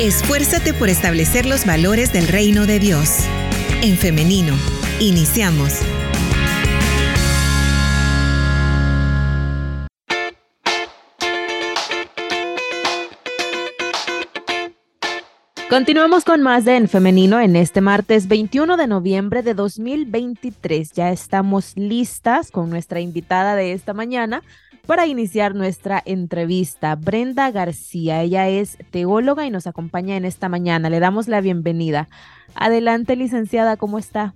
Esfuérzate por establecer los valores del reino de Dios. En femenino, iniciamos. Continuamos con más de En Femenino en este martes 21 de noviembre de 2023. Ya estamos listas con nuestra invitada de esta mañana para iniciar nuestra entrevista. Brenda García, ella es teóloga y nos acompaña en esta mañana. Le damos la bienvenida. Adelante, licenciada, ¿cómo está?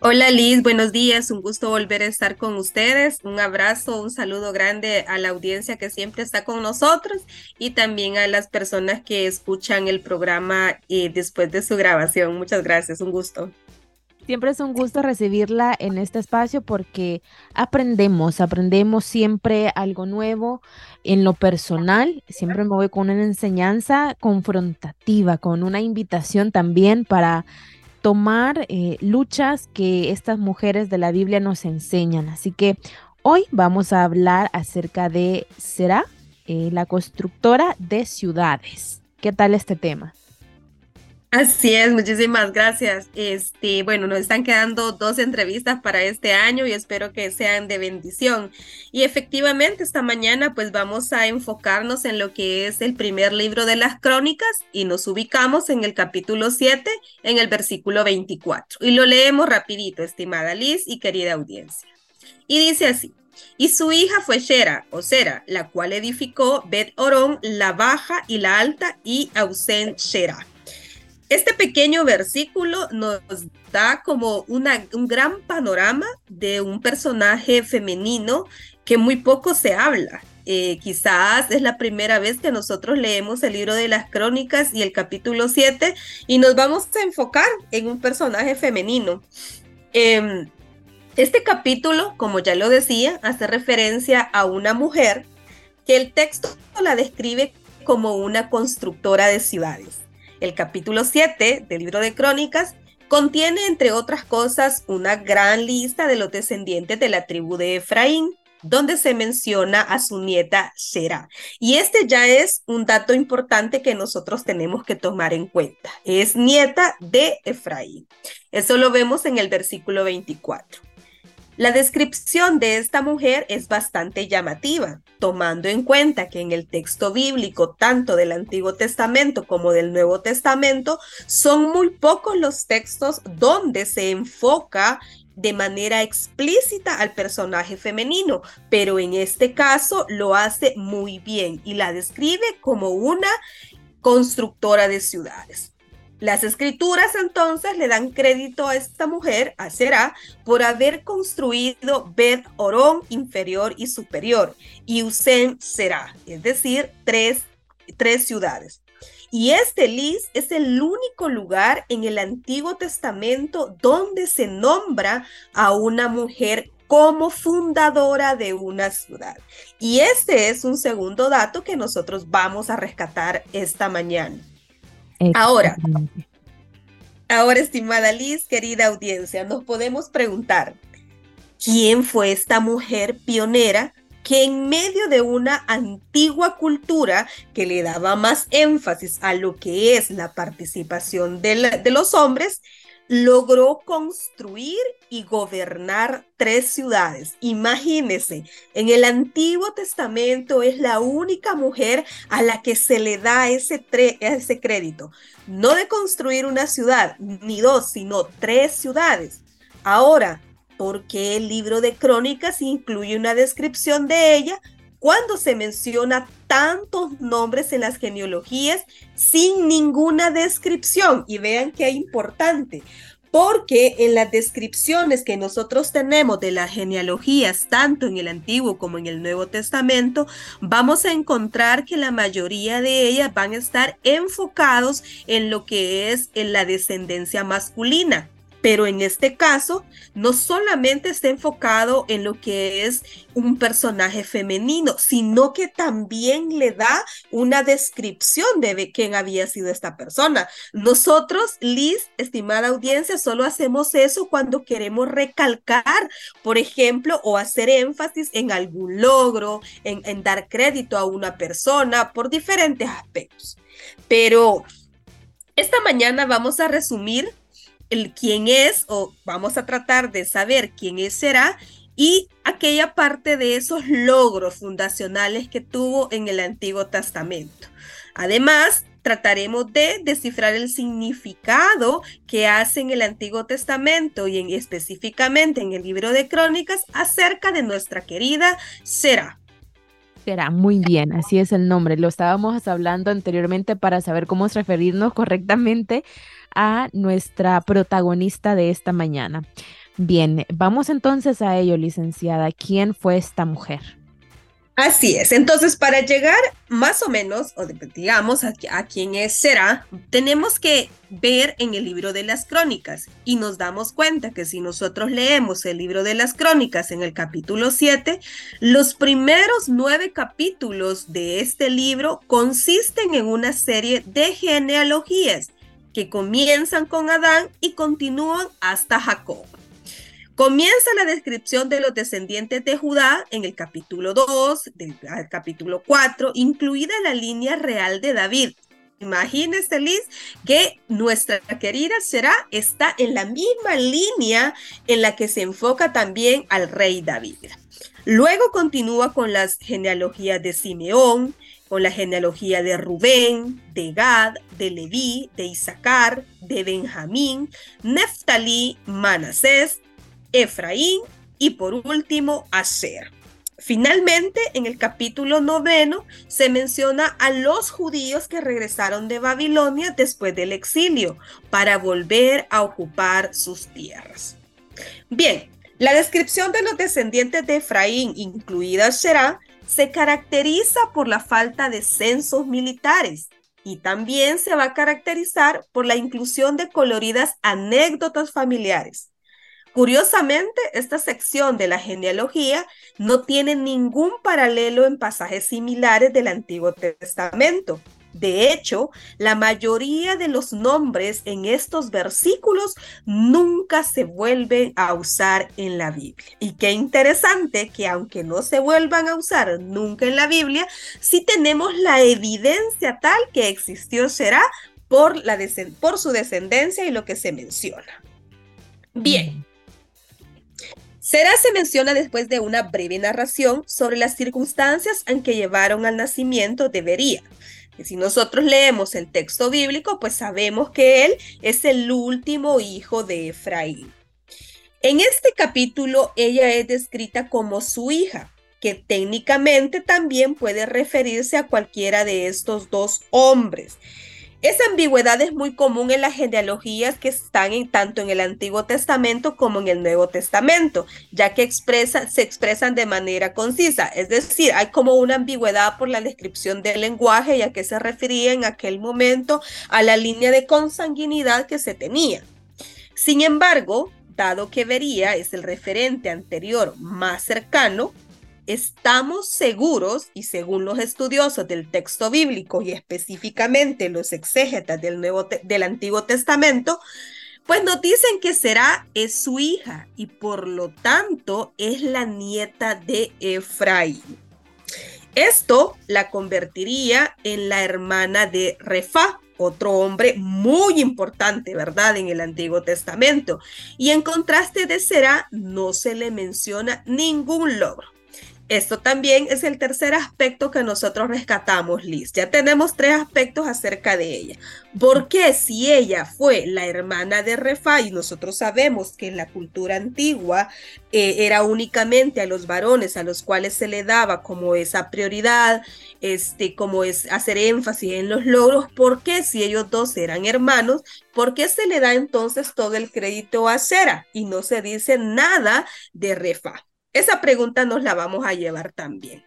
Hola Liz, buenos días, un gusto volver a estar con ustedes. Un abrazo, un saludo grande a la audiencia que siempre está con nosotros y también a las personas que escuchan el programa eh, después de su grabación. Muchas gracias, un gusto. Siempre es un gusto recibirla en este espacio porque aprendemos, aprendemos siempre algo nuevo en lo personal. Siempre me voy con una enseñanza confrontativa, con una invitación también para tomar eh, luchas que estas mujeres de la Biblia nos enseñan. Así que hoy vamos a hablar acerca de Será, eh, la constructora de ciudades. ¿Qué tal este tema? Así es, muchísimas gracias. Este, bueno, nos están quedando dos entrevistas para este año y espero que sean de bendición. Y efectivamente, esta mañana pues vamos a enfocarnos en lo que es el primer libro de las crónicas y nos ubicamos en el capítulo 7, en el versículo 24. Y lo leemos rapidito, estimada Liz y querida audiencia. Y dice así. Y su hija fue Shera, o Sera, la cual edificó Bet Orón, la baja y la alta, y Ausen Shera este pequeño versículo nos da como un gran panorama de un personaje femenino que muy poco se habla. Eh, quizás es la primera vez que nosotros leemos el libro de las crónicas y el capítulo 7 y nos vamos a enfocar en un personaje femenino. Em, este capítulo, como ya lo decía, hace referencia a una mujer que el texto la describe como una constructora de ciudades. El capítulo 7 del libro de Crónicas contiene, entre otras cosas, una gran lista de los descendientes de la tribu de Efraín, donde se menciona a su nieta Shera. Y este ya es un dato importante que nosotros tenemos que tomar en cuenta. Es nieta de Efraín. Eso lo vemos en el versículo 24. La descripción de esta mujer es bastante llamativa, tomando en cuenta que en el texto bíblico, tanto del Antiguo Testamento como del Nuevo Testamento, son muy pocos los textos donde se enfoca de manera explícita al personaje femenino, pero en este caso lo hace muy bien y la describe como una constructora de ciudades. Las escrituras entonces le dan crédito a esta mujer, a Será, por haber construido Bet Orón inferior y superior y Usen Será, es decir, tres, tres ciudades. Y este Liz es el único lugar en el Antiguo Testamento donde se nombra a una mujer como fundadora de una ciudad. Y este es un segundo dato que nosotros vamos a rescatar esta mañana. Ahora, ahora, estimada Liz, querida audiencia, nos podemos preguntar, ¿quién fue esta mujer pionera que en medio de una antigua cultura que le daba más énfasis a lo que es la participación de, de los hombres, logró construir y gobernar tres ciudades. Imagínense, en el Antiguo Testamento es la única mujer a la que se le da ese, ese crédito, no de construir una ciudad, ni dos, sino tres ciudades. Ahora, ¿por qué el libro de crónicas incluye una descripción de ella cuando se menciona tantos nombres en las genealogías sin ninguna descripción. Y vean qué importante, porque en las descripciones que nosotros tenemos de las genealogías, tanto en el Antiguo como en el Nuevo Testamento, vamos a encontrar que la mayoría de ellas van a estar enfocados en lo que es en la descendencia masculina pero en este caso no solamente está enfocado en lo que es un personaje femenino, sino que también le da una descripción de quién había sido esta persona. Nosotros, Liz, estimada audiencia, solo hacemos eso cuando queremos recalcar, por ejemplo, o hacer énfasis en algún logro, en, en dar crédito a una persona por diferentes aspectos. Pero esta mañana vamos a resumir el quién es o vamos a tratar de saber quién es será y aquella parte de esos logros fundacionales que tuvo en el Antiguo Testamento. Además, trataremos de descifrar el significado que hace en el Antiguo Testamento y en, específicamente en el libro de Crónicas acerca de nuestra querida Será. Muy bien, así es el nombre. Lo estábamos hablando anteriormente para saber cómo referirnos correctamente a nuestra protagonista de esta mañana. Bien, vamos entonces a ello, licenciada. ¿Quién fue esta mujer? Así es. Entonces, para llegar más o menos, o digamos, a, quién es será, tenemos que ver en el libro de las crónicas y nos damos cuenta que si nosotros leemos el libro de las crónicas en el capítulo 7, los primeros nueve capítulos de este libro consisten en una serie de genealogías que comienzan con Adán y continúan hasta Jacob. Comienza la descripción de los descendientes de Judá en el capítulo 2, del capítulo 4, incluida la línea real de David. Imagínese, Liz, que nuestra querida Será está en la misma línea en la que se enfoca también al rey David. Luego continúa con las genealogías de Simeón, con la genealogía de Rubén, de Gad, de Leví, de Isaacar, de Benjamín, Neftalí, Manasés, Efraín y por último Aser. Finalmente, en el capítulo noveno se menciona a los judíos que regresaron de Babilonia después del exilio para volver a ocupar sus tierras. Bien, la descripción de los descendientes de Efraín, incluida Será, se caracteriza por la falta de censos militares y también se va a caracterizar por la inclusión de coloridas anécdotas familiares. Curiosamente, esta sección de la genealogía no tiene ningún paralelo en pasajes similares del Antiguo Testamento. De hecho, la mayoría de los nombres en estos versículos nunca se vuelven a usar en la Biblia. Y qué interesante que aunque no se vuelvan a usar nunca en la Biblia, sí tenemos la evidencia tal que existió será por, por su descendencia y lo que se menciona. Bien. Será se menciona después de una breve narración sobre las circunstancias en que llevaron al nacimiento de Bería si nosotros leemos el texto bíblico, pues sabemos que él es el último hijo de Efraín. En este capítulo, ella es descrita como su hija, que técnicamente también puede referirse a cualquiera de estos dos hombres. Esa ambigüedad es muy común en las genealogías que están tanto en el Antiguo Testamento como en el Nuevo Testamento, ya que se expresan de manera concisa. Es decir, hay como una ambigüedad por la descripción del lenguaje y a qué se refería en aquel momento a la línea de consanguinidad que se tenía. Sin embargo, dado que Vería es el referente anterior más cercano, estamos seguros, y según los estudiosos del texto bíblico y específicamente los exégetas del, Antiguo Testamento, pues nos dicen que será es su hija y por lo tanto es la nieta de Efraín. Esto la convertiría en la hermana de Refá, otro hombre muy importante, ¿verdad? En el Antiguo Testamento. Y en contraste de Será, no se le menciona ningún logro. Esto también es el tercer aspecto que nosotros rescatamos, Liz. Ya tenemos tres aspectos acerca de ella. ¿Por qué si ella fue la hermana de Refa y nosotros sabemos que en la cultura antigua eh, era únicamente a los varones a los cuales se le daba como esa prioridad, este, como es hacer énfasis en los logros? ¿Por qué si ellos dos eran hermanos? ¿Por qué se le da entonces todo el crédito a Sera y no se dice nada de Refa? Esa pregunta nos la vamos a llevar también.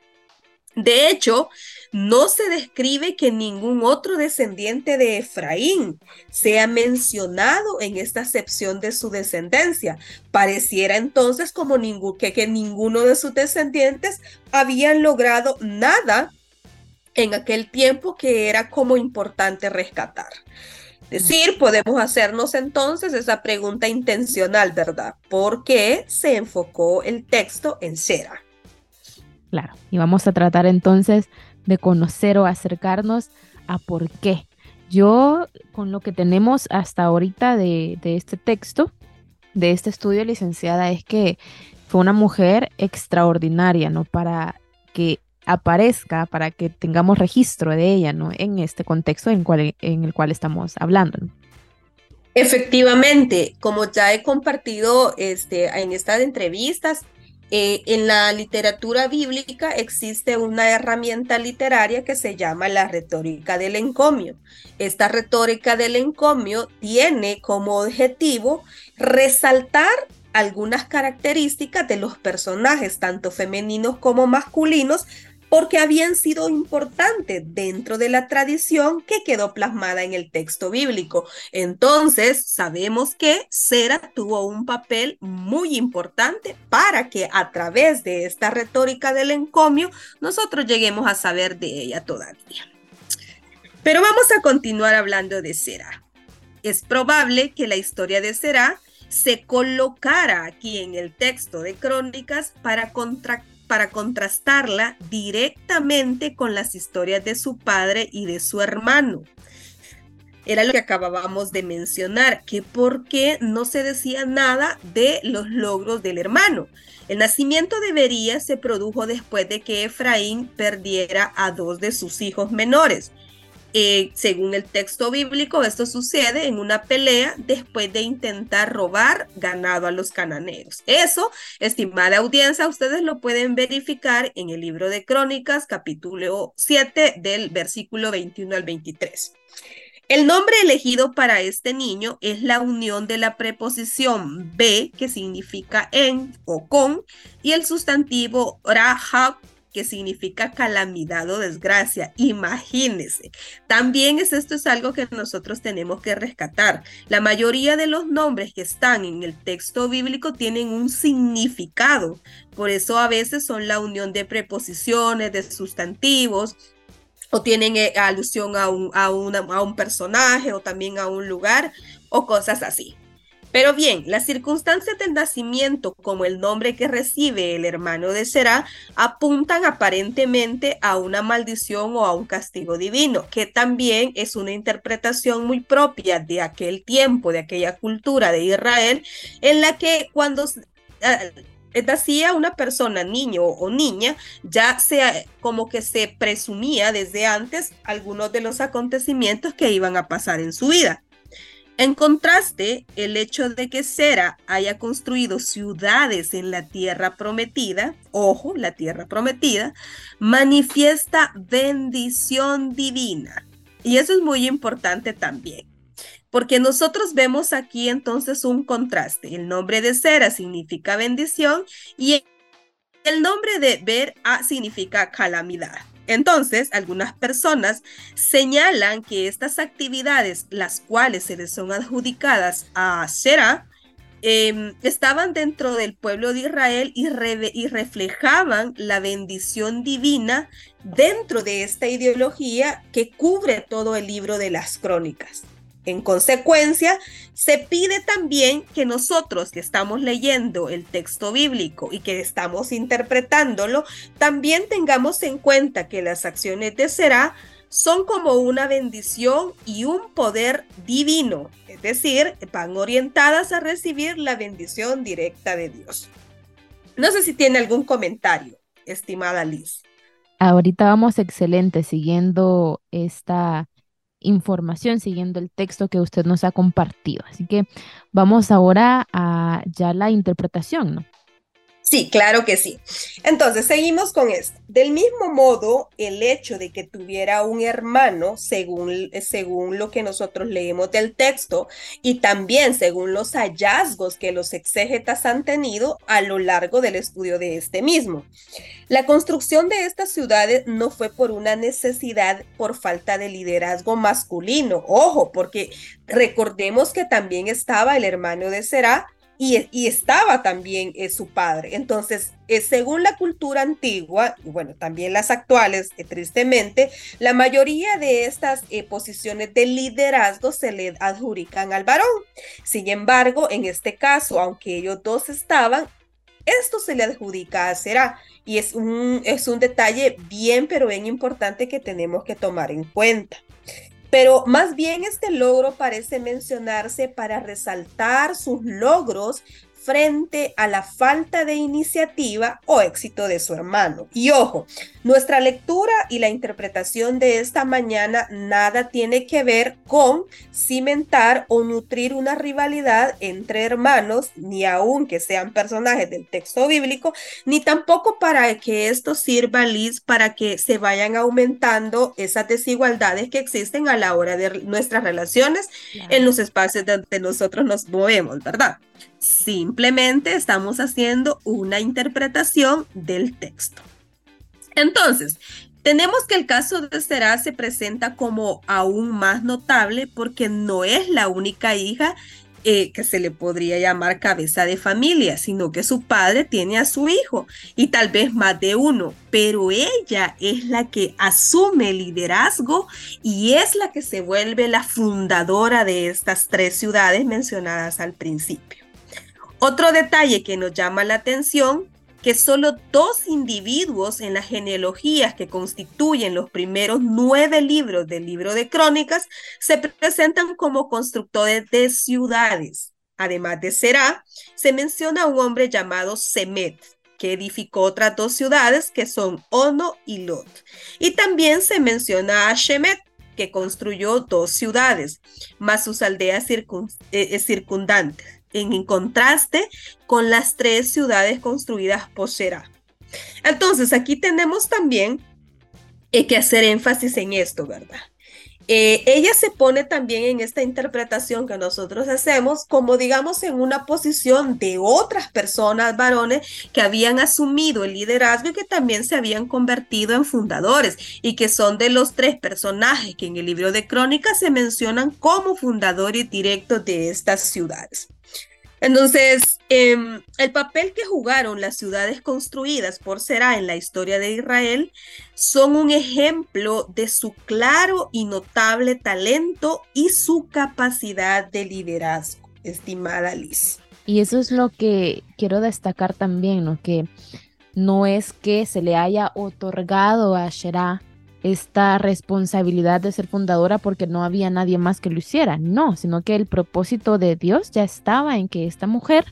De hecho, no se describe que ningún otro descendiente de Efraín sea mencionado en esta acepción de su descendencia. Pareciera entonces como que, que ninguno de sus descendientes habían logrado nada en aquel tiempo que era como importante rescatar. Decir, podemos hacernos entonces esa pregunta intencional, ¿verdad? ¿Por qué se enfocó el texto en Sera? Claro, y vamos a tratar entonces de conocer o acercarnos a por qué. Yo, con lo que tenemos hasta ahorita de, este texto, de este estudio, licenciada, es que fue una mujer extraordinaria, ¿no? Para que aparezca, para que tengamos registro de ella, ¿no? En este contexto en, el cual estamos hablando. Efectivamente, como ya he compartido este, en estas entrevistas, eh, en la literatura bíblica existe una herramienta literaria que se llama la retórica del encomio. Esta retórica del encomio tiene como objetivo resaltar algunas características de los personajes, tanto femeninos como masculinos, porque habían sido importantes dentro de la tradición que quedó plasmada en el texto bíblico. Entonces, sabemos que Sera tuvo un papel muy importante para que a través de esta retórica del encomio nosotros lleguemos a saber de ella todavía. Pero vamos a continuar hablando de Sera. Es probable que la historia de Sera se colocara aquí en el texto de Crónicas para contractar para contrastarla directamente con las historias de su padre y de su hermano. Era lo que acabábamos de mencionar, que por qué no se decía nada de los logros del hermano. El nacimiento de Bería se produjo después de que Efraín perdiera a dos de sus hijos menores, eh, según el texto bíblico, esto sucede en una pelea después de intentar robar ganado a los cananeos. Eso, estimada audiencia, ustedes lo pueden verificar en el libro de Crónicas, capítulo 7, del versículo 21 al 23. El nombre elegido para este niño es la unión de la preposición be, que significa en o con, y el sustantivo rahab, que significa calamidad o desgracia. Imagínense. También es esto es algo que nosotros tenemos que rescatar. La mayoría de los nombres que están en el texto bíblico tienen un significado. Por eso a veces son la unión de preposiciones, de sustantivos, o tienen eh, alusión a un, a, a un personaje o también a un lugar o cosas así. Pero bien, las circunstancias del nacimiento, como el nombre que recibe el hermano de Será, apuntan aparentemente a una maldición o a un castigo divino, que también es una interpretación muy propia de aquel tiempo, de aquella cultura de Israel, en la que cuando eh, nacía una persona, niño o niña, ya sea como que se presumía desde antes algunos de los acontecimientos que iban a pasar en su vida. En contraste, el hecho de que Sera haya construido ciudades en la tierra prometida, ojo, la tierra prometida, manifiesta bendición divina. Y eso es muy importante también, porque nosotros vemos aquí entonces un contraste. El nombre de Sera significa bendición y el nombre de Ver significa calamidad. Entonces, algunas personas señalan que estas actividades, las cuales se les son adjudicadas a Shera, em, estaban dentro del pueblo de Israel y, y reflejaban la bendición divina dentro de esta ideología que cubre todo el libro de las crónicas. En consecuencia, se pide también que nosotros que estamos leyendo el texto bíblico y que estamos interpretándolo, también tengamos en cuenta que las acciones de Será son como una bendición y un poder divino, es decir, van orientadas a recibir la bendición directa de Dios. No sé si tiene algún comentario, estimada Liz. Ahorita vamos excelente siguiendo esta información siguiendo el texto que usted nos ha compartido. Así que vamos ahora a ya la interpretación, ¿no? Sí, claro que sí. Entonces, seguimos con esto. Del mismo modo, el hecho de que tuviera un hermano, según, según lo que nosotros leemos del texto, y también según los hallazgos que los exégetas han tenido a lo largo del estudio de este mismo. La construcción de estas ciudades no fue por una necesidad por falta de liderazgo masculino. Ojo, porque recordemos que también estaba el hermano de Será, y, estaba también eh, su padre. Entonces, eh, según la cultura antigua, y bueno, también las actuales, eh, tristemente, la mayoría de estas posiciones de liderazgo se le adjudican al varón. Sin embargo, en este caso, aunque ellos dos estaban, esto se le adjudica a Será. Y es un, es un detalle bien, pero bien importante que tenemos que tomar en cuenta. Pero más bien este logro parece mencionarse para resaltar sus logros frente a la falta de iniciativa o éxito de su hermano. Y ojo, nuestra lectura y la interpretación de esta mañana nada tiene que ver con cimentar o nutrir una rivalidad entre hermanos, ni aun que sean personajes del texto bíblico, ni tampoco para que esto sirva, Liz, para que se vayan aumentando esas desigualdades que existen a la hora de nuestras relaciones en los espacios donde nosotros nos movemos, ¿verdad? Simplemente estamos haciendo una interpretación del texto. Entonces, tenemos que el caso de Será se presenta como aún más notable porque no es la única hija eh, que se le podría llamar cabeza de familia, sino que su padre tiene a su hijo y tal vez más de uno, pero ella es la que asume liderazgo y es la que se vuelve la fundadora de estas tres ciudades mencionadas al principio. Otro detalle que nos llama la atención, que solo dos individuos en las genealogías que constituyen los primeros nueve libros del libro de crónicas se presentan como constructores de ciudades. Además de Será, se menciona a un hombre llamado Semet, que edificó otras dos ciudades que son Ono y Lot. Y también se menciona a Shemet, que construyó dos ciudades, más sus aldeas eh, eh, circundantes en contraste con las tres ciudades construidas por Será. Entonces, aquí tenemos también eh, que hacer énfasis en esto, ¿verdad? Eh, ella se pone también en esta interpretación que nosotros hacemos como digamos en una posición de otras personas varones que habían asumido el liderazgo y que también se habían convertido en fundadores y que son de los tres personajes que en el libro de crónicas se mencionan como fundadores directos de estas ciudades. Entonces, em, el papel que jugaron las ciudades construidas por Será en la historia de Israel son un ejemplo de su claro y notable talento y su capacidad de liderazgo, estimada Liz. Y eso es lo que quiero destacar también, ¿no? Que no es que se le haya otorgado a Será esta responsabilidad de ser fundadora porque no había nadie más que lo hiciera, no, sino que el propósito de Dios ya estaba en que esta mujer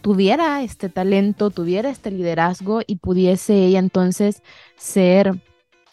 tuviera este talento, tuviera este liderazgo y pudiese ella entonces ser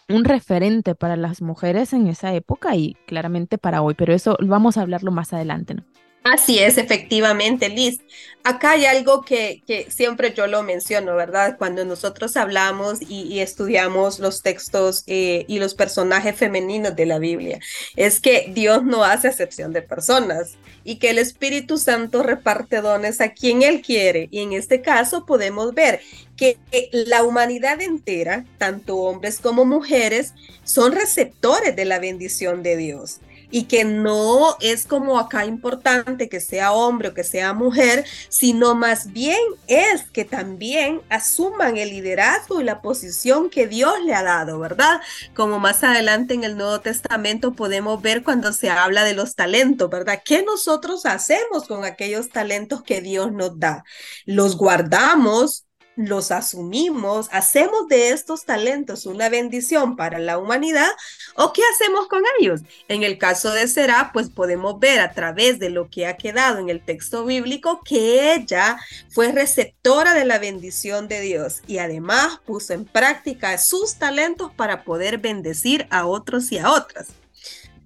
un referente para las mujeres en esa época y claramente para hoy, pero eso vamos a hablarlo más adelante, ¿no? Así es, efectivamente, Liz. Acá hay algo que, siempre yo lo menciono, ¿verdad? Cuando nosotros hablamos y, estudiamos los textos eh, y los personajes femeninos de la Biblia, es que Dios no hace excepción de personas y que el Espíritu Santo reparte dones a quien Él quiere. Y en este caso podemos ver que la humanidad entera, tanto hombres como mujeres, son receptores de la bendición de Dios y que no es como acá importante que sea hombre o que sea mujer, sino más bien es que también asuman el liderazgo y la posición que Dios le ha dado, ¿verdad? Como más adelante en el Nuevo Testamento podemos ver cuando se habla de los talentos, ¿verdad? ¿Qué nosotros hacemos con aquellos talentos que Dios nos da? ¿Los guardamos? Los asumimos, hacemos de estos talentos una bendición para la humanidad o qué hacemos con ellos. En el caso de Será, pues podemos ver a través de lo que ha quedado en el texto bíblico que ella fue receptora de la bendición de Dios y además puso en práctica sus talentos para poder bendecir a otros y a otras.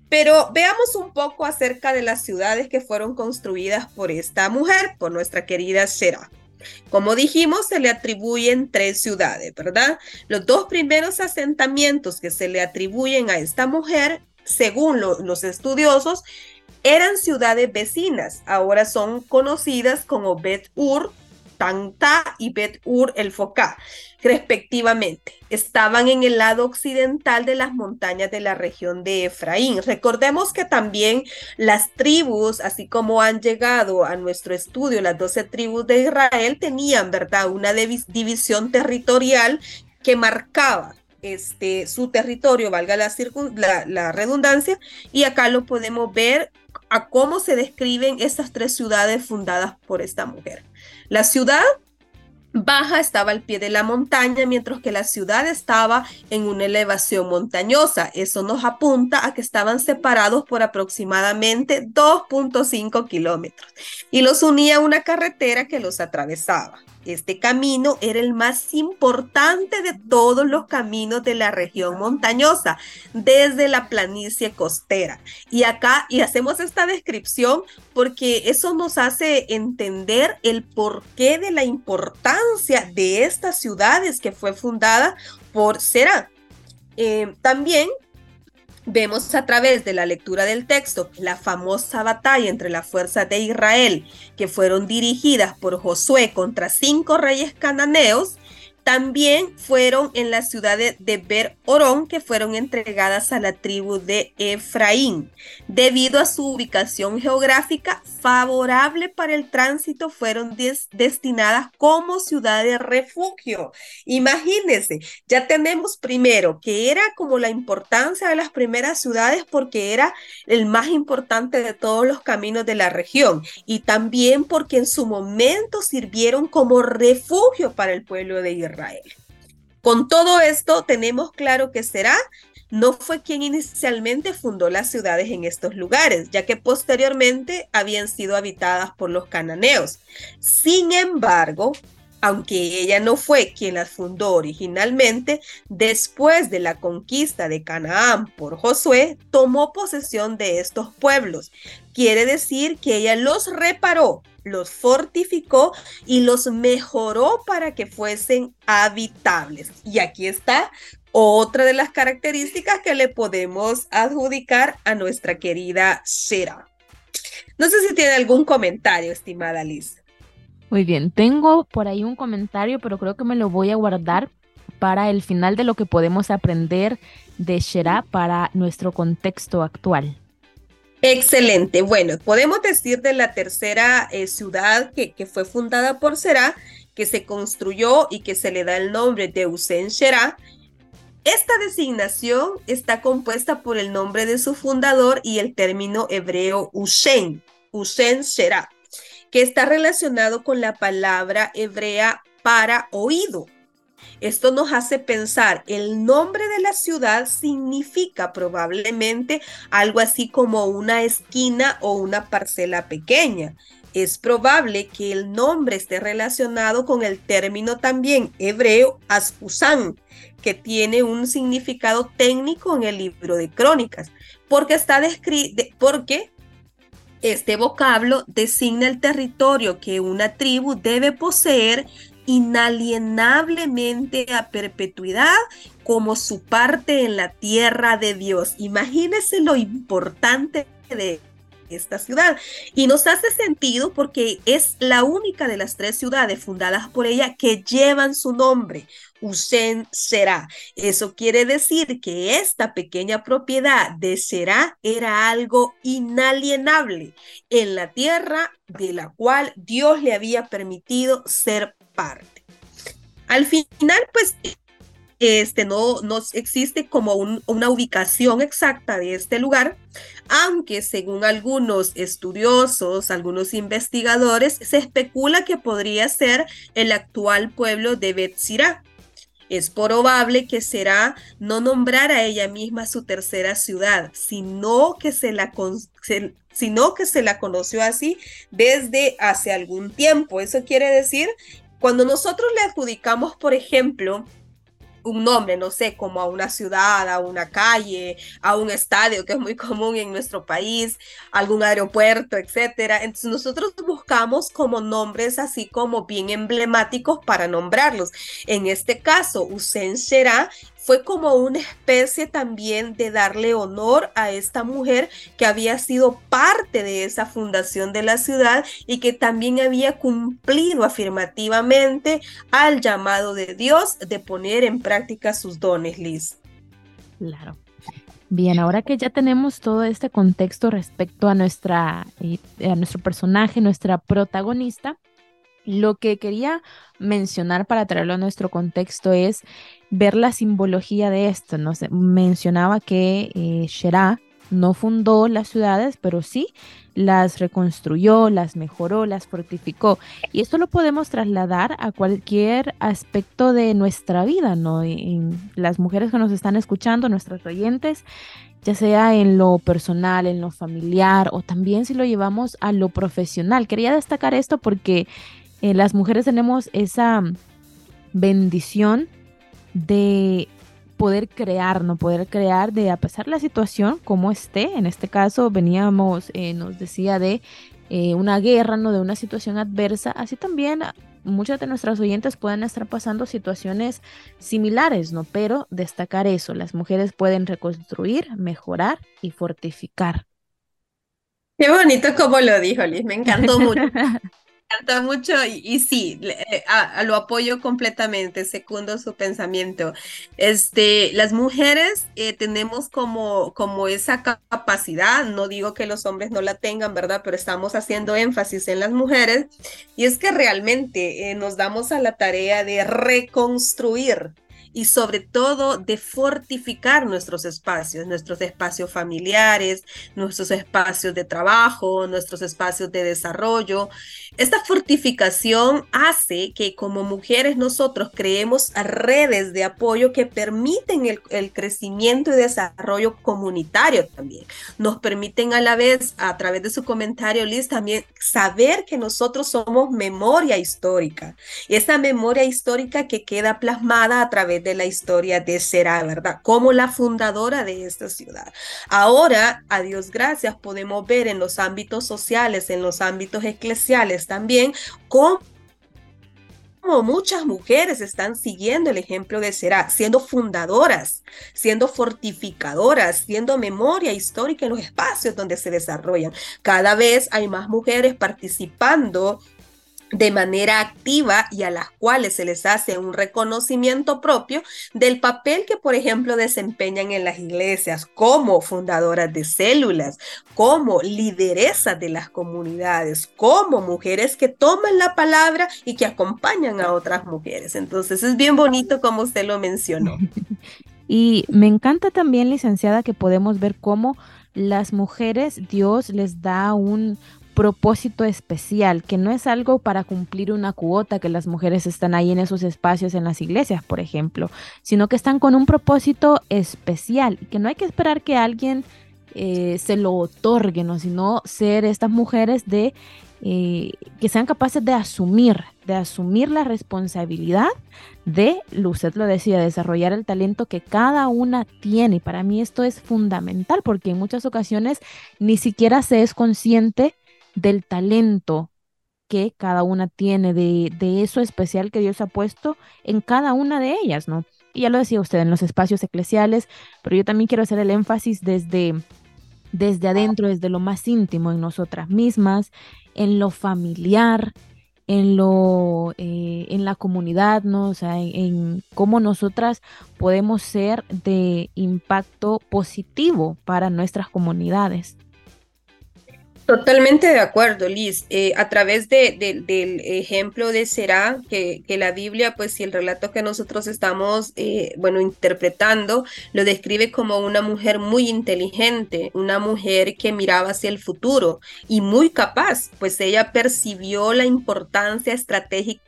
Pero veamos un poco acerca de las ciudades que fueron construidas por esta mujer, por nuestra querida Será. Como dijimos, se le atribuyen tres ciudades, ¿verdad? Los dos primeros asentamientos que se le atribuyen a esta mujer, según los estudiosos, eran ciudades vecinas. Ahora son conocidas como Bet-Ur, Tanta y Bet-Ur el Focá, respectivamente. Estaban en el lado occidental de las montañas de la región de Efraín. Recordemos que también las tribus, así como han llegado a nuestro estudio las doce tribus de Israel, tenían, ¿verdad?, una división territorial que marcaba este, su territorio, valga la, la redundancia, y acá lo podemos ver a cómo se describen estas tres ciudades fundadas por esta mujer. La ciudad baja estaba al pie de la montaña, mientras que la ciudad estaba en una elevación montañosa. Eso nos apunta a que estaban separados por aproximadamente 2.5 kilómetros y los unía una carretera que los atravesaba. Este camino era el más importante de todos los caminos de la región montañosa, desde la planicie costera. Y acá, y hacemos esta descripción porque eso nos hace entender el porqué de la importancia de estas ciudades que fue fundada por Será. Eh, también Vemos a través de la lectura del texto la famosa batalla entre las fuerzas de Israel que fueron dirigidas por Josué contra cinco reyes cananeos también fueron en las ciudades de Ber Orón que fueron entregadas a la tribu de Efraín. Debido a su ubicación geográfica favorable para el tránsito, fueron destinadas como ciudades de refugio. Imagínense, ya tenemos primero que era como la importancia de las primeras ciudades porque era el más importante de todos los caminos de la región y también porque en su momento sirvieron como refugio para el pueblo de Israel. Con todo esto, tenemos claro que Será no fue quien inicialmente fundó las ciudades en estos lugares, ya que posteriormente habían sido habitadas por los cananeos. Sin embargo, aunque ella no fue quien las fundó originalmente, después de la conquista de Canaán por Josué, tomó posesión de estos pueblos. Quiere decir que ella los reparó los fortificó y los mejoró para que fuesen habitables. Y aquí está otra de las características que le podemos adjudicar a nuestra querida Shira. No sé si tiene algún comentario, estimada Liz. Muy bien, tengo por ahí un comentario, pero creo que me lo voy a guardar para el final de lo que podemos aprender de Shera para nuestro contexto actual. Excelente. Bueno, podemos decir de la tercera eh, ciudad que, fue fundada por Será, que se construyó y que se le da el nombre de Usen Será. Esta designación está compuesta por el nombre de su fundador y el término hebreo Usen, Usen Será, que está relacionado con la palabra hebrea para oído. Esto nos hace pensar, el nombre de la ciudad significa probablemente algo así como una esquina o una parcela pequeña. Es probable que el nombre esté relacionado con el término también hebreo aspusan, que tiene un significado técnico en el libro de crónicas, porque está descrito, porque este vocablo designa el territorio que una tribu debe poseer inalienablemente a perpetuidad como su parte en la tierra de Dios. Imagínese lo importante de esta ciudad. Y nos hace sentido porque es la única de las tres ciudades fundadas por ella que llevan su nombre. Usen será. Eso quiere decir que esta pequeña propiedad de será era algo inalienable en la tierra de la cual Dios le había permitido ser parte. Al final, pues, este, no, existe como una ubicación exacta de este lugar, aunque según algunos estudiosos, algunos investigadores, se especula que podría ser el actual pueblo de Betzirá. Es probable que será no nombrar a ella misma su tercera ciudad, sino que se la, sino que se la conoció así desde hace algún tiempo. Eso quiere decir cuando nosotros le adjudicamos, por ejemplo, un nombre, no sé, como a una ciudad, a una calle, a un estadio, que es muy común en nuestro país, algún aeropuerto, etcétera. Entonces nosotros buscamos como nombres así como bien emblemáticos para nombrarlos. En este caso, Usen será fue como una especie también de darle honor a esta mujer que había sido parte de esa fundación de la ciudad y que también había cumplido afirmativamente al llamado de Dios de poner en práctica sus dones, Liz. Claro. Bien, ahora que ya tenemos todo este contexto respecto a nuestra eh, a nuestro personaje, nuestra protagonista, lo que quería mencionar para traerlo a nuestro contexto es ver la simbología de esto. ¿no? mencionaba que eh, no fundó las ciudades, pero sí las reconstruyó, las mejoró, las fortificó. Y esto lo podemos trasladar a cualquier aspecto de nuestra vida, ¿no? Las mujeres que nos están escuchando, nuestros oyentes, ya sea en lo personal, en lo familiar o también si lo llevamos a lo profesional. Quería destacar esto porque eh, las mujeres tenemos esa bendición de poder crear, no poder crear de a pesar de la situación como esté. En este caso veníamos, eh, nos decía de eh, una guerra, no de una situación adversa. Así también muchas de nuestras oyentes pueden estar pasando situaciones similares, ¿no? Pero destacar eso, las mujeres pueden reconstruir, mejorar y fortificar. Qué bonito como lo dijo Liz, me encantó mucho. encanta mucho y, sí, eh, lo apoyo completamente, secundo su pensamiento. Este, las mujeres eh, tenemos como, como esa capacidad, no digo que los hombres no la tengan, ¿verdad? Pero estamos haciendo énfasis en las mujeres y es que realmente eh, nos damos a la tarea de reconstruir y sobre todo de fortificar nuestros espacios, nuestros espacios familiares, nuestros espacios de trabajo, nuestros espacios de desarrollo. Esta fortificación hace que como mujeres nosotros creemos redes de apoyo que permiten el, crecimiento y desarrollo comunitario también. Nos permiten a la vez, a través de su comentario, Liz, también saber que nosotros somos memoria histórica. Y esa memoria histórica que queda plasmada a través de la historia de Será, ¿verdad? Como la fundadora de esta ciudad. Ahora, a Dios gracias, podemos ver en los ámbitos sociales, en los ámbitos eclesiales también, cómo muchas mujeres están siguiendo el ejemplo de Será, siendo fundadoras, siendo fortificadoras, siendo memoria histórica en los espacios donde se desarrollan. Cada vez hay más mujeres participando de manera activa y a las cuales se les hace un reconocimiento propio del papel que, por ejemplo, desempeñan en las iglesias como fundadoras de células, como lideresas de las comunidades, como mujeres que toman la palabra y que acompañan a otras mujeres. Entonces es bien bonito como usted lo mencionó. Y me encanta también, licenciada, que podemos ver cómo las mujeres, Dios les da un, propósito especial, que no es algo para cumplir una cuota que las mujeres están ahí en esos espacios en las iglesias, por ejemplo, sino que están con un propósito especial, que no hay que esperar que alguien eh, se lo otorgue, ¿no? sino ser estas mujeres de eh, que sean capaces de asumir, de asumir la responsabilidad de, usted lo decía, desarrollar el talento que cada una tiene. Y para mí esto es fundamental porque en muchas ocasiones ni siquiera se es consciente del talento que cada una tiene, de, eso especial que Dios ha puesto en cada una de ellas, ¿no? Y ya lo decía usted en los espacios eclesiales, pero yo también quiero hacer el énfasis desde, desde adentro, desde lo más íntimo, en nosotras mismas, en lo familiar, en lo eh, en la comunidad, ¿no? O sea, en, cómo nosotras podemos ser de impacto positivo para nuestras comunidades. Totalmente de acuerdo, Liz. Eh, a través de, del ejemplo de Será, que, que, la Biblia, pues, y el relato que nosotros estamos, eh, bueno, interpretando, lo describe como una mujer muy inteligente, una mujer que miraba hacia el futuro y muy capaz, pues ella percibió la importancia estratégica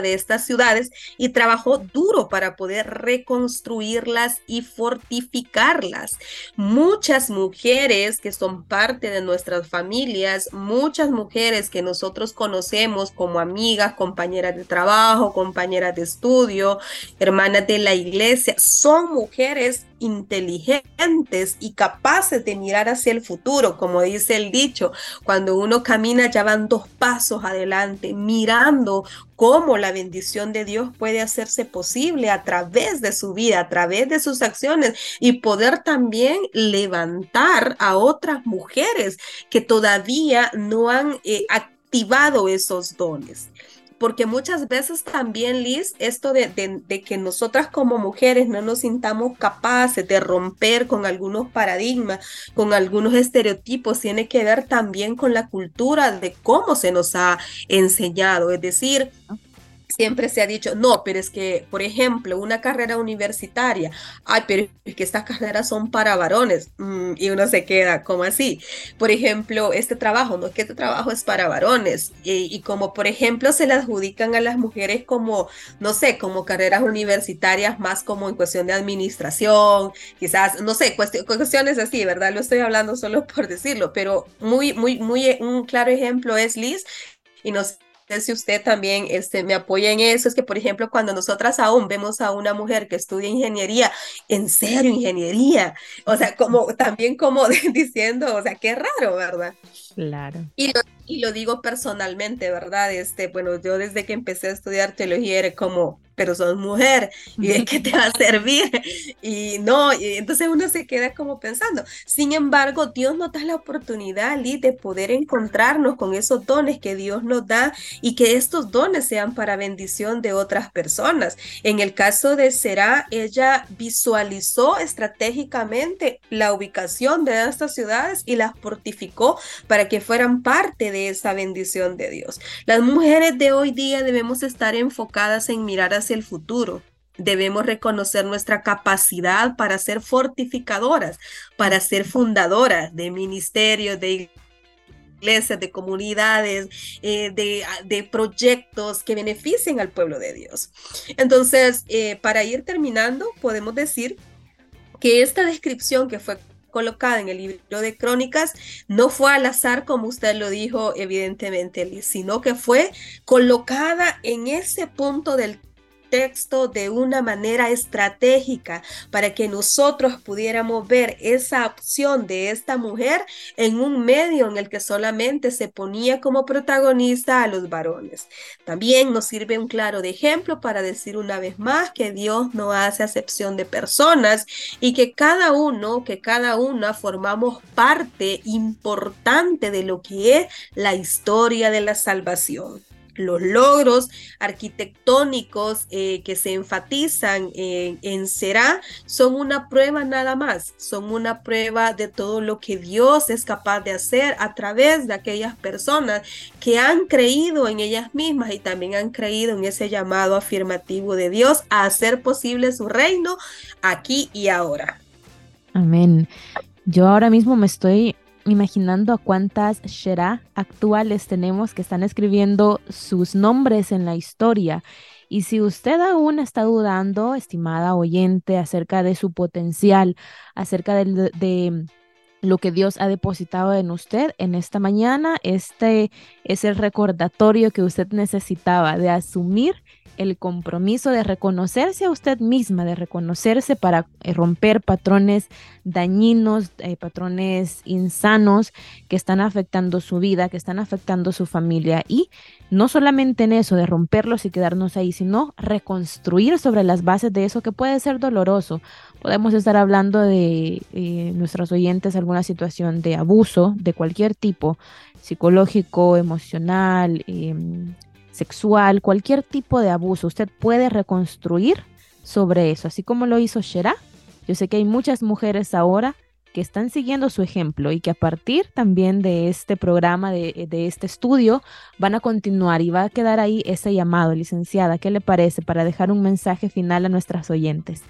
de estas ciudades y trabajó duro para poder reconstruirlas y fortificarlas. Muchas mujeres que son parte de nuestras familias, muchas mujeres que nosotros conocemos como amigas, compañeras de trabajo, compañeras de estudio, hermanas de la iglesia, son mujeres inteligentes y capaces de mirar hacia el futuro, como dice el dicho, cuando uno camina ya van dos pasos adelante, mirando cómo la bendición de Dios puede hacerse posible a través de su vida, a través de sus acciones y poder también levantar a otras mujeres que todavía no han eh, activado esos dones porque muchas veces también, Liz, esto de, que nosotras como mujeres no nos sintamos capaces de romper con algunos paradigmas, con algunos estereotipos, tiene que ver también con la cultura de cómo se nos ha enseñado. Es decir, siempre se ha dicho, no, pero es que, por ejemplo, una carrera universitaria, ay, pero es que estas carreras son para varones, mm, y uno se queda como así. Por ejemplo, este trabajo, no es que este trabajo es para varones, y, como por ejemplo se le adjudican a las mujeres como, no sé, como carreras universitarias más como en cuestión de administración, quizás, no sé, cuestiones así, ¿verdad? Lo estoy hablando solo por decirlo, pero muy, muy, muy, un claro ejemplo es Liz, y nos si usted también este, me apoya en eso, es que, por ejemplo, cuando nosotras aún vemos a una mujer que estudia ingeniería, en serio, ingeniería, o sea, como también como diciendo, o sea, qué raro, ¿verdad? Claro. Y y lo digo personalmente, ¿verdad? Este, bueno, yo desde que empecé a estudiar teología era como, pero sos mujer, ¿y de qué te va a servir? Y no, y entonces uno se queda como pensando. Sin embargo, Dios nos da la oportunidad, Liz, de poder encontrarnos con esos dones que Dios nos da y que estos dones sean para bendición de otras personas. En el caso de Será, ella visualizó estratégicamente la ubicación de estas ciudades y las fortificó para que fueran parte de esa bendición de Dios. Las mujeres de hoy día debemos estar enfocadas en mirar hacia el futuro. Debemos reconocer nuestra capacidad para ser fortificadoras, para ser fundadoras de ministerios, de iglesias, de comunidades, eh, de, proyectos que beneficien al pueblo de Dios. Entonces, eh, para ir terminando, podemos decir que esta descripción que fue colocada en el libro de crónicas no fue al azar como usted lo dijo evidentemente, sino que fue colocada en ese punto del texto de una manera estratégica para que nosotros pudiéramos ver esa opción de esta mujer en un medio en el que solamente se ponía como protagonista a los varones. También nos sirve un claro ejemplo para decir una vez más que Dios no hace acepción de personas y que cada uno, que cada una formamos parte importante de lo que es la historia de la salvación los logros arquitectónicos eh, que se enfatizan en, en Será son una prueba nada más, son una prueba de todo lo que Dios es capaz de hacer a través de aquellas personas que han creído en ellas mismas y también han creído en ese llamado afirmativo de Dios a hacer posible su reino aquí y ahora. Amén. Yo ahora mismo me estoy imaginando a cuántas Shera actuales tenemos que están escribiendo sus nombres en la historia. Y si usted aún está dudando, estimada oyente, acerca de su potencial, acerca de, de lo que Dios ha depositado en usted en esta mañana, este es el recordatorio que usted necesitaba de asumir el compromiso de reconocerse a usted misma, de reconocerse para eh, romper patrones dañinos, eh, patrones insanos que están afectando su vida, que están afectando su familia. Y no solamente en eso, de romperlos y quedarnos ahí, sino reconstruir sobre las bases de eso que puede ser doloroso. Podemos estar hablando de eh, nuestros oyentes alguna situación de abuso de cualquier tipo, psicológico, emocional, em, sexual, cualquier tipo de abuso, usted puede reconstruir sobre eso, así como lo hizo Shera. Yo sé que hay muchas mujeres ahora que están siguiendo su ejemplo y que a partir también de este programa, de, de, este estudio, van a continuar y va a quedar ahí ese llamado, licenciada. ¿Qué le parece para dejar un mensaje final a nuestras oyentes?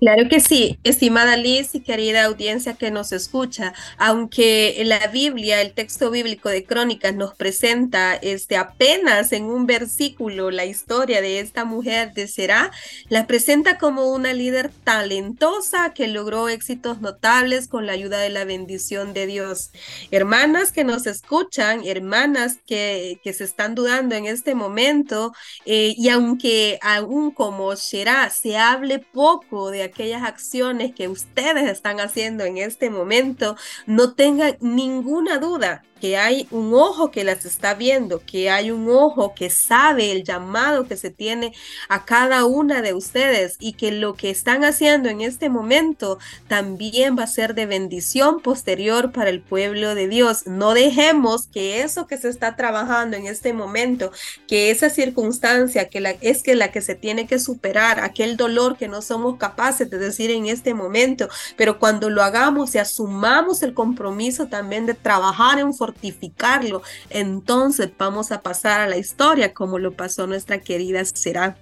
Claro que sí, estimada Liz y querida audiencia que nos escucha, aunque la Biblia, el texto bíblico de Crónicas nos presenta este apenas en un versículo la historia de esta mujer de Será, la presenta como una líder talentosa que logró éxitos notables con la ayuda de la bendición de Dios. Hermanas que nos escuchan, hermanas que, que se están dudando en este momento, eh, y aunque aún como Será se hable poco de aquellas acciones que ustedes están haciendo en este momento, no tengan ninguna duda que hay un ojo que las está viendo, que hay un ojo que sabe el llamado que se tiene a cada una de ustedes y que lo que están haciendo en este momento también va a ser de bendición posterior para el pueblo de Dios. No dejemos que eso que se está trabajando en este momento, que esa circunstancia que es que la que se tiene que superar, aquel dolor que no somos capaces de decir en este momento, pero cuando lo hagamos y asumamos el compromiso también de trabajar en fortificarlo, entonces vamos a pasar a la historia como lo pasó nuestra querida Será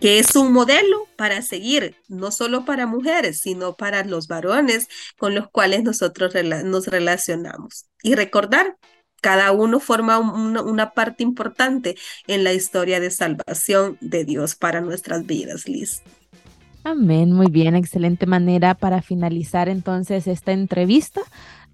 que es un modelo para seguir, no solo para mujeres, sino para los varones con los cuales nosotros nos relacionamos. Y recordar, cada uno forma una parte importante en la historia de salvación de Dios para nuestras vidas, Liz. Amén, muy bien, excelente manera para finalizar entonces esta entrevista.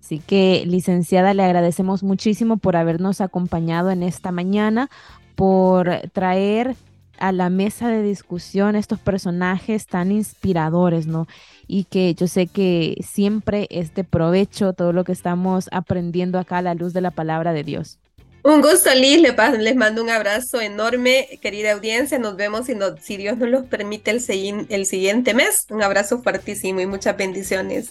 Así que, licenciada, le agradecemos muchísimo por habernos acompañado en esta mañana, por traer a la mesa de discusión estos personajes tan inspiradores, ¿no? Y que yo sé que siempre es de provecho todo lo que estamos aprendiendo acá a la luz de la palabra de Dios. Un gusto, Liz. Les mando un abrazo enorme, querida audiencia. Nos vemos si, si Dios nos lo permite el, el siguiente mes. Un abrazo fuertísimo y muchas bendiciones.